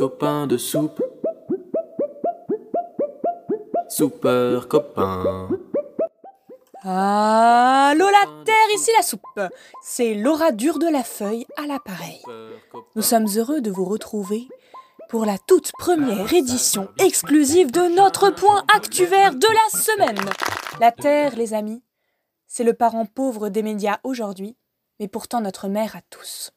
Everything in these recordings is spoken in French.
copain de soupe. Soupeur copain. Allô la terre, ici la soupe. C'est Laura Dure de la Feuille à l'appareil. Nous sommes heureux de vous retrouver pour la toute première édition exclusive de notre point actuaire de la semaine. La terre, les amis, c'est le parent pauvre des médias aujourd'hui, mais pourtant notre mère à tous.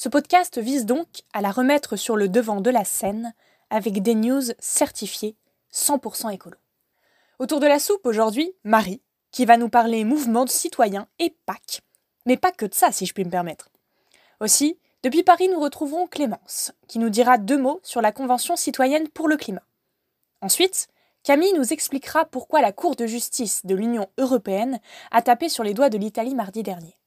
Ce podcast vise donc à la remettre sur le devant de la scène avec des news certifiées 100% écolo. Autour de la soupe aujourd'hui, Marie, qui va nous parler mouvement de citoyens et Pâques. Mais pas que de ça, si je puis me permettre. Aussi, depuis Paris, nous retrouverons Clémence, qui nous dira deux mots sur la Convention citoyenne pour le climat. Ensuite, Camille nous expliquera pourquoi la Cour de justice de l'Union européenne a tapé sur les doigts de l'Italie mardi dernier.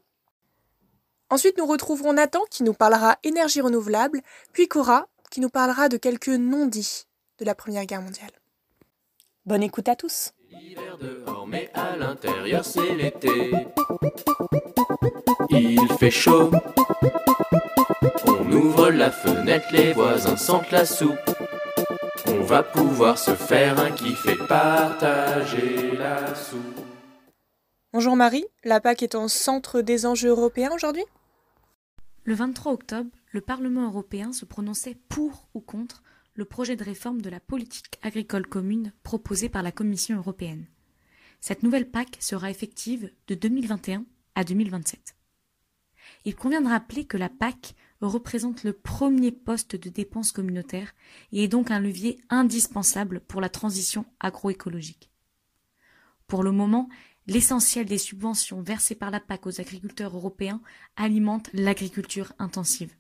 Ensuite, nous retrouverons Nathan qui nous parlera énergie renouvelable, puis Cora qui nous parlera de quelques non-dits de la Première Guerre mondiale. Bonne écoute à tous. L'hiver dehors, mais à l'intérieur c'est l'été. Il fait chaud. On ouvre la fenêtre, les voisins sentent la soupe. On va pouvoir se faire un kiff et partager la soupe. Bonjour Marie, la PAC est en centre des enjeux européens aujourd'hui? Le 23 octobre, le Parlement européen se prononçait pour ou contre le projet de réforme de la politique agricole commune proposé par la Commission européenne. Cette nouvelle PAC sera effective de 2021 à 2027. Il convient de rappeler que la PAC représente le premier poste de dépenses communautaires et est donc un levier indispensable pour la transition agroécologique. Pour le moment, l'essentiel des subventions versées par la PAC aux agriculteurs européens alimente l'agriculture intensive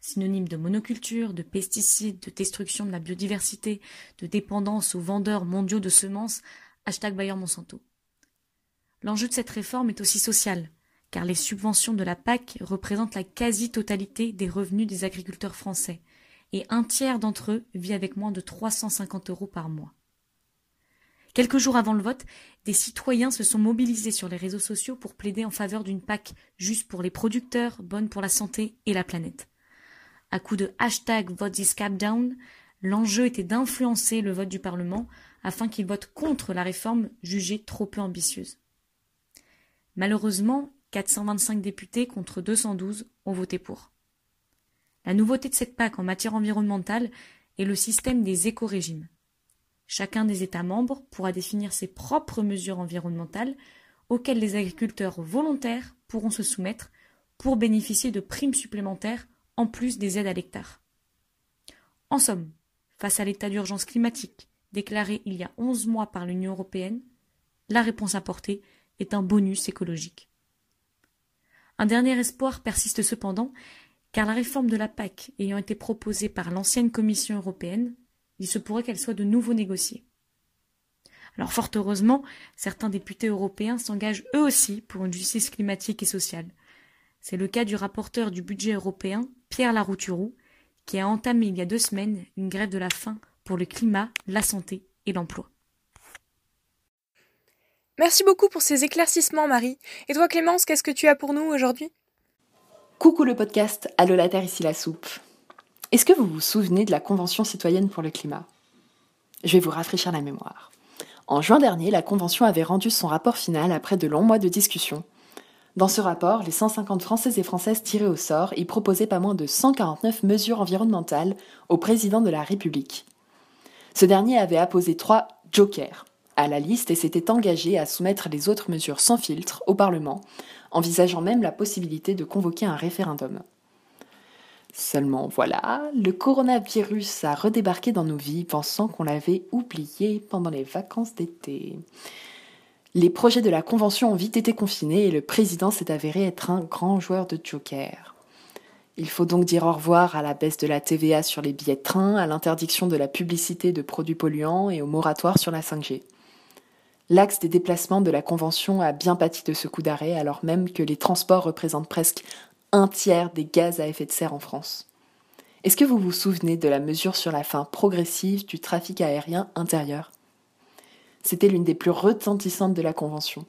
synonyme de monoculture, de pesticides, de destruction de la biodiversité, de dépendance aux vendeurs mondiaux de semences, hashtag Bayer Monsanto. L'enjeu de cette réforme est aussi social, car les subventions de la PAC représentent la quasi-totalité des revenus des agriculteurs français, et un tiers d'entre eux vit avec moins de 350 euros par mois. Quelques jours avant le vote, des citoyens se sont mobilisés sur les réseaux sociaux pour plaider en faveur d'une PAC juste pour les producteurs, bonne pour la santé et la planète à coup de hashtag Vote this cap l'enjeu était d'influencer le vote du Parlement afin qu'il vote contre la réforme jugée trop peu ambitieuse. Malheureusement, 425 députés contre 212 ont voté pour. La nouveauté de cette PAC en matière environnementale est le système des éco-régimes. Chacun des États membres pourra définir ses propres mesures environnementales auxquelles les agriculteurs volontaires pourront se soumettre pour bénéficier de primes supplémentaires en plus des aides à l'hectare. En somme, face à l'état d'urgence climatique déclaré il y a onze mois par l'Union européenne, la réponse apportée est un bonus écologique. Un dernier espoir persiste cependant, car la réforme de la PAC ayant été proposée par l'ancienne Commission européenne, il se pourrait qu'elle soit de nouveau négociée. Alors fort heureusement, certains députés européens s'engagent eux aussi pour une justice climatique et sociale. C'est le cas du rapporteur du budget européen, Pierre Larouturou, qui a entamé il y a deux semaines une grève de la faim pour le climat, la santé et l'emploi. Merci beaucoup pour ces éclaircissements, Marie. Et toi, Clémence, qu'est-ce que tu as pour nous aujourd'hui? Coucou le podcast Allo la Terre, ici la soupe. Est-ce que vous vous souvenez de la Convention citoyenne pour le climat? Je vais vous rafraîchir la mémoire. En juin dernier, la Convention avait rendu son rapport final après de longs mois de discussion dans ce rapport, les 150 Français et Françaises tirés au sort y proposaient pas moins de 149 mesures environnementales au président de la République. Ce dernier avait apposé trois jokers à la liste et s'était engagé à soumettre les autres mesures sans filtre au Parlement, envisageant même la possibilité de convoquer un référendum. Seulement voilà, le coronavirus a redébarqué dans nos vies pensant qu'on l'avait oublié pendant les vacances d'été. Les projets de la Convention ont vite été confinés et le président s'est avéré être un grand joueur de Joker. Il faut donc dire au revoir à la baisse de la TVA sur les billets de train, à l'interdiction de la publicité de produits polluants et au moratoire sur la 5G. L'axe des déplacements de la Convention a bien pâti de ce coup d'arrêt alors même que les transports représentent presque un tiers des gaz à effet de serre en France. Est-ce que vous vous souvenez de la mesure sur la fin progressive du trafic aérien intérieur? C'était l'une des plus retentissantes de la Convention.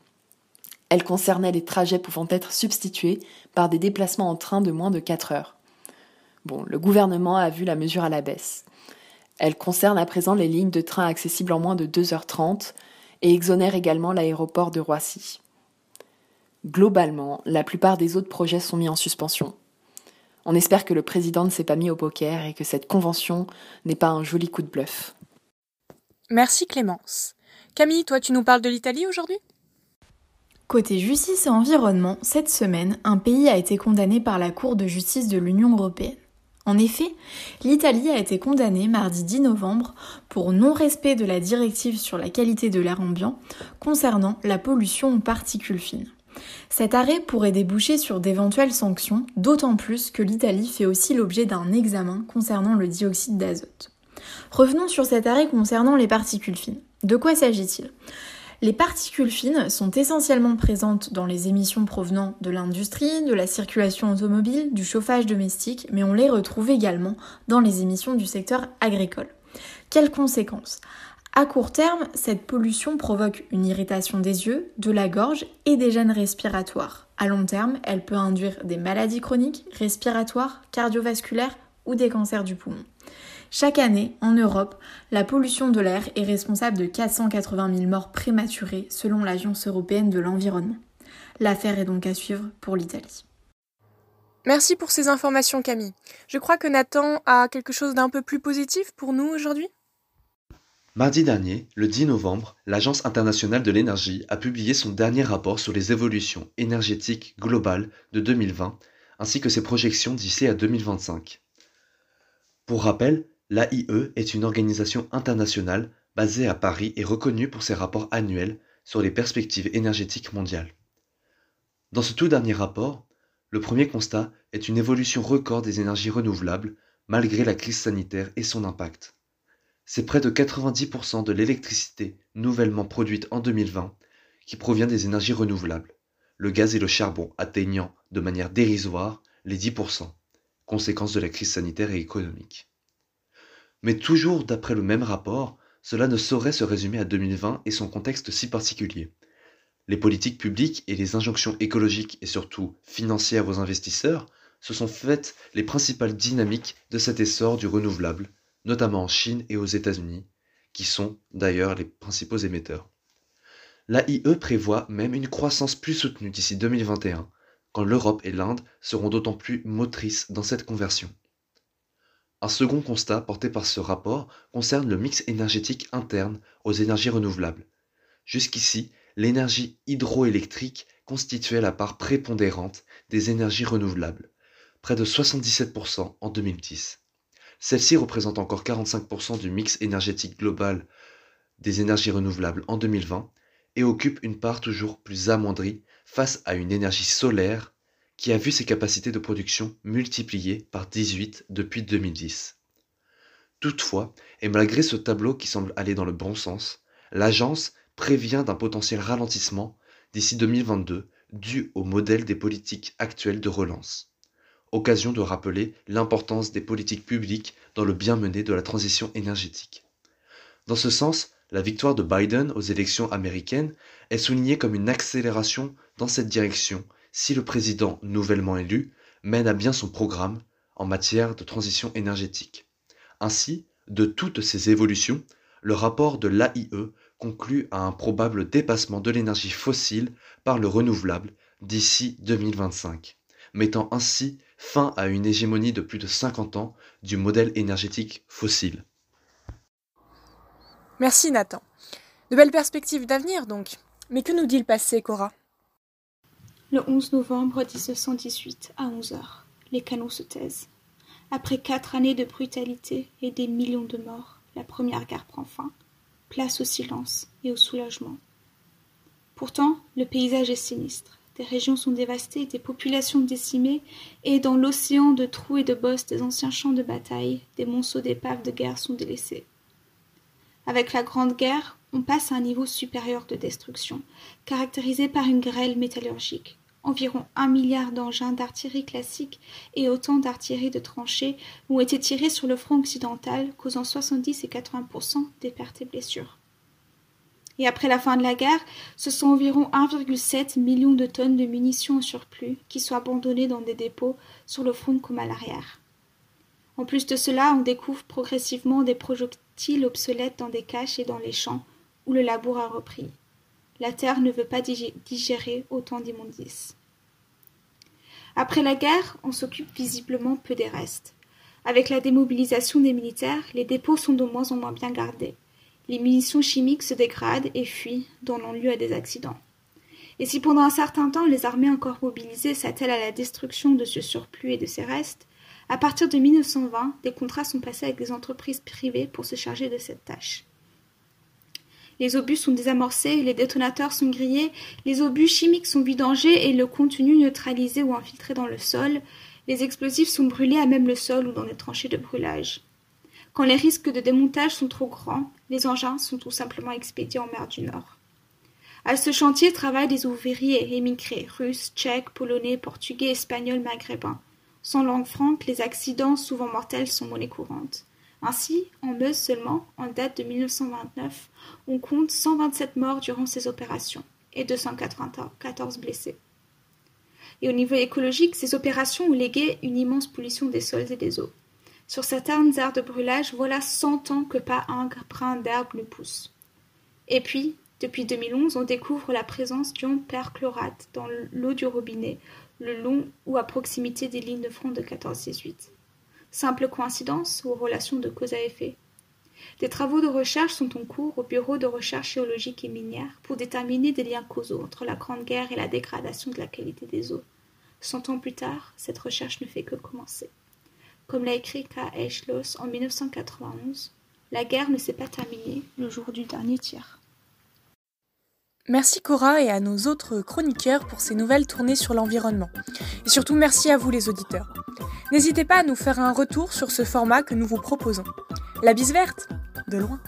Elle concernait les trajets pouvant être substitués par des déplacements en train de moins de 4 heures. Bon, le gouvernement a vu la mesure à la baisse. Elle concerne à présent les lignes de train accessibles en moins de 2h30 et exonère également l'aéroport de Roissy. Globalement, la plupart des autres projets sont mis en suspension. On espère que le président ne s'est pas mis au poker et que cette convention n'est pas un joli coup de bluff. Merci Clémence. Camille, toi tu nous parles de l'Italie aujourd'hui? Côté justice et environnement, cette semaine, un pays a été condamné par la Cour de justice de l'Union européenne. En effet, l'Italie a été condamnée mardi 10 novembre pour non-respect de la directive sur la qualité de l'air ambiant concernant la pollution aux particules fines. Cet arrêt pourrait déboucher sur d'éventuelles sanctions, d'autant plus que l'Italie fait aussi l'objet d'un examen concernant le dioxyde d'azote. Revenons sur cet arrêt concernant les particules fines. De quoi s'agit-il? Les particules fines sont essentiellement présentes dans les émissions provenant de l'industrie, de la circulation automobile, du chauffage domestique, mais on les retrouve également dans les émissions du secteur agricole. Quelles conséquences? À court terme, cette pollution provoque une irritation des yeux, de la gorge et des gènes respiratoires. À long terme, elle peut induire des maladies chroniques, respiratoires, cardiovasculaires ou des cancers du poumon. Chaque année, en Europe, la pollution de l'air est responsable de 480 000 morts prématurées selon l'Agence européenne de l'environnement. L'affaire est donc à suivre pour l'Italie. Merci pour ces informations Camille. Je crois que Nathan a quelque chose d'un peu plus positif pour nous aujourd'hui? Mardi dernier, le 10 novembre, l'Agence internationale de l'énergie a publié son dernier rapport sur les évolutions énergétiques globales de 2020 ainsi que ses projections d'ici à 2025. Pour rappel, L'AIE est une organisation internationale basée à Paris et reconnue pour ses rapports annuels sur les perspectives énergétiques mondiales. Dans ce tout dernier rapport, le premier constat est une évolution record des énergies renouvelables malgré la crise sanitaire et son impact. C'est près de 90% de l'électricité nouvellement produite en 2020 qui provient des énergies renouvelables, le gaz et le charbon atteignant de manière dérisoire les 10%, conséquence de la crise sanitaire et économique. Mais toujours d'après le même rapport, cela ne saurait se résumer à 2020 et son contexte si particulier. Les politiques publiques et les injonctions écologiques et surtout financières aux investisseurs se sont faites les principales dynamiques de cet essor du renouvelable, notamment en Chine et aux États-Unis, qui sont d'ailleurs les principaux émetteurs. L'AIE prévoit même une croissance plus soutenue d'ici 2021, quand l'Europe et l'Inde seront d'autant plus motrices dans cette conversion. Un second constat porté par ce rapport concerne le mix énergétique interne aux énergies renouvelables. Jusqu'ici, l'énergie hydroélectrique constituait la part prépondérante des énergies renouvelables, près de 77% en 2010. Celle-ci représente encore 45% du mix énergétique global des énergies renouvelables en 2020 et occupe une part toujours plus amoindrie face à une énergie solaire qui a vu ses capacités de production multipliées par 18 depuis 2010. Toutefois, et malgré ce tableau qui semble aller dans le bon sens, l'agence prévient d'un potentiel ralentissement d'ici 2022 dû au modèle des politiques actuelles de relance. Occasion de rappeler l'importance des politiques publiques dans le bien mené de la transition énergétique. Dans ce sens, la victoire de Biden aux élections américaines est soulignée comme une accélération dans cette direction si le président nouvellement élu mène à bien son programme en matière de transition énergétique. Ainsi, de toutes ces évolutions, le rapport de l'AIE conclut à un probable dépassement de l'énergie fossile par le renouvelable d'ici 2025, mettant ainsi fin à une hégémonie de plus de 50 ans du modèle énergétique fossile. Merci Nathan. De belles perspectives d'avenir donc. Mais que nous dit le passé, Cora? Le 11 novembre 1918, à 11 heures, les canons se taisent. Après quatre années de brutalité et des millions de morts, la première guerre prend fin. Place au silence et au soulagement. Pourtant, le paysage est sinistre. Des régions sont dévastées, des populations décimées, et dans l'océan de trous et de bosses des anciens champs de bataille, des monceaux d'épaves de guerre sont délaissés. Avec la Grande Guerre, on passe à un niveau supérieur de destruction, caractérisé par une grêle métallurgique, environ un milliard d'engins d'artillerie classique et autant d'artillerie de tranchées ont été tirés sur le front occidental, causant 70 et 80% des pertes et blessures. Et après la fin de la guerre, ce sont environ 1,7 million de tonnes de munitions en surplus qui sont abandonnées dans des dépôts sur le front comme à l'arrière. En plus de cela, on découvre progressivement des projectiles obsolètes dans des caches et dans les champs où le labour a repris. La terre ne veut pas digérer autant d'immondices. Après la guerre, on s'occupe visiblement peu des restes. Avec la démobilisation des militaires, les dépôts sont de moins en moins bien gardés. Les munitions chimiques se dégradent et fuient, donnant lieu à des accidents. Et si pendant un certain temps les armées encore mobilisées s'attellent à la destruction de ce surplus et de ces restes, à partir de 1920, des contrats sont passés avec des entreprises privées pour se charger de cette tâche. Les obus sont désamorcés, les détonateurs sont grillés, les obus chimiques sont vidangés et le contenu neutralisé ou infiltré dans le sol, les explosifs sont brûlés à même le sol ou dans des tranchées de brûlage. Quand les risques de démontage sont trop grands, les engins sont tout simplement expédiés en mer du Nord. À ce chantier travaillent des ouvriers émigrés, russes, tchèques, polonais, portugais, espagnols, maghrébins. Sans langue franque, les accidents, souvent mortels, sont monnaie courante. Ainsi, en Meuse seulement, en date de 1929, on compte 127 morts durant ces opérations et 294 blessés. Et au niveau écologique, ces opérations ont légué une immense pollution des sols et des eaux. Sur certaines aires de brûlage, voilà cent ans que pas un brin d'herbe ne pousse. Et puis, depuis 2011, on découvre la présence d'ion perchlorate dans l'eau du robinet, le long ou à proximité des lignes de front de 14-18. Simple coïncidence ou relation de cause à effet Des travaux de recherche sont en cours au Bureau de recherche géologique et minière pour déterminer des liens causaux entre la Grande Guerre et la dégradation de la qualité des eaux. Cent ans plus tard, cette recherche ne fait que commencer. Comme l'a écrit K. H. Schloss en 1991, la guerre ne s'est pas terminée le jour du dernier tir. Merci Cora et à nos autres chroniqueurs pour ces nouvelles tournées sur l'environnement. Et surtout merci à vous les auditeurs. N'hésitez pas à nous faire un retour sur ce format que nous vous proposons. La bise verte De loin.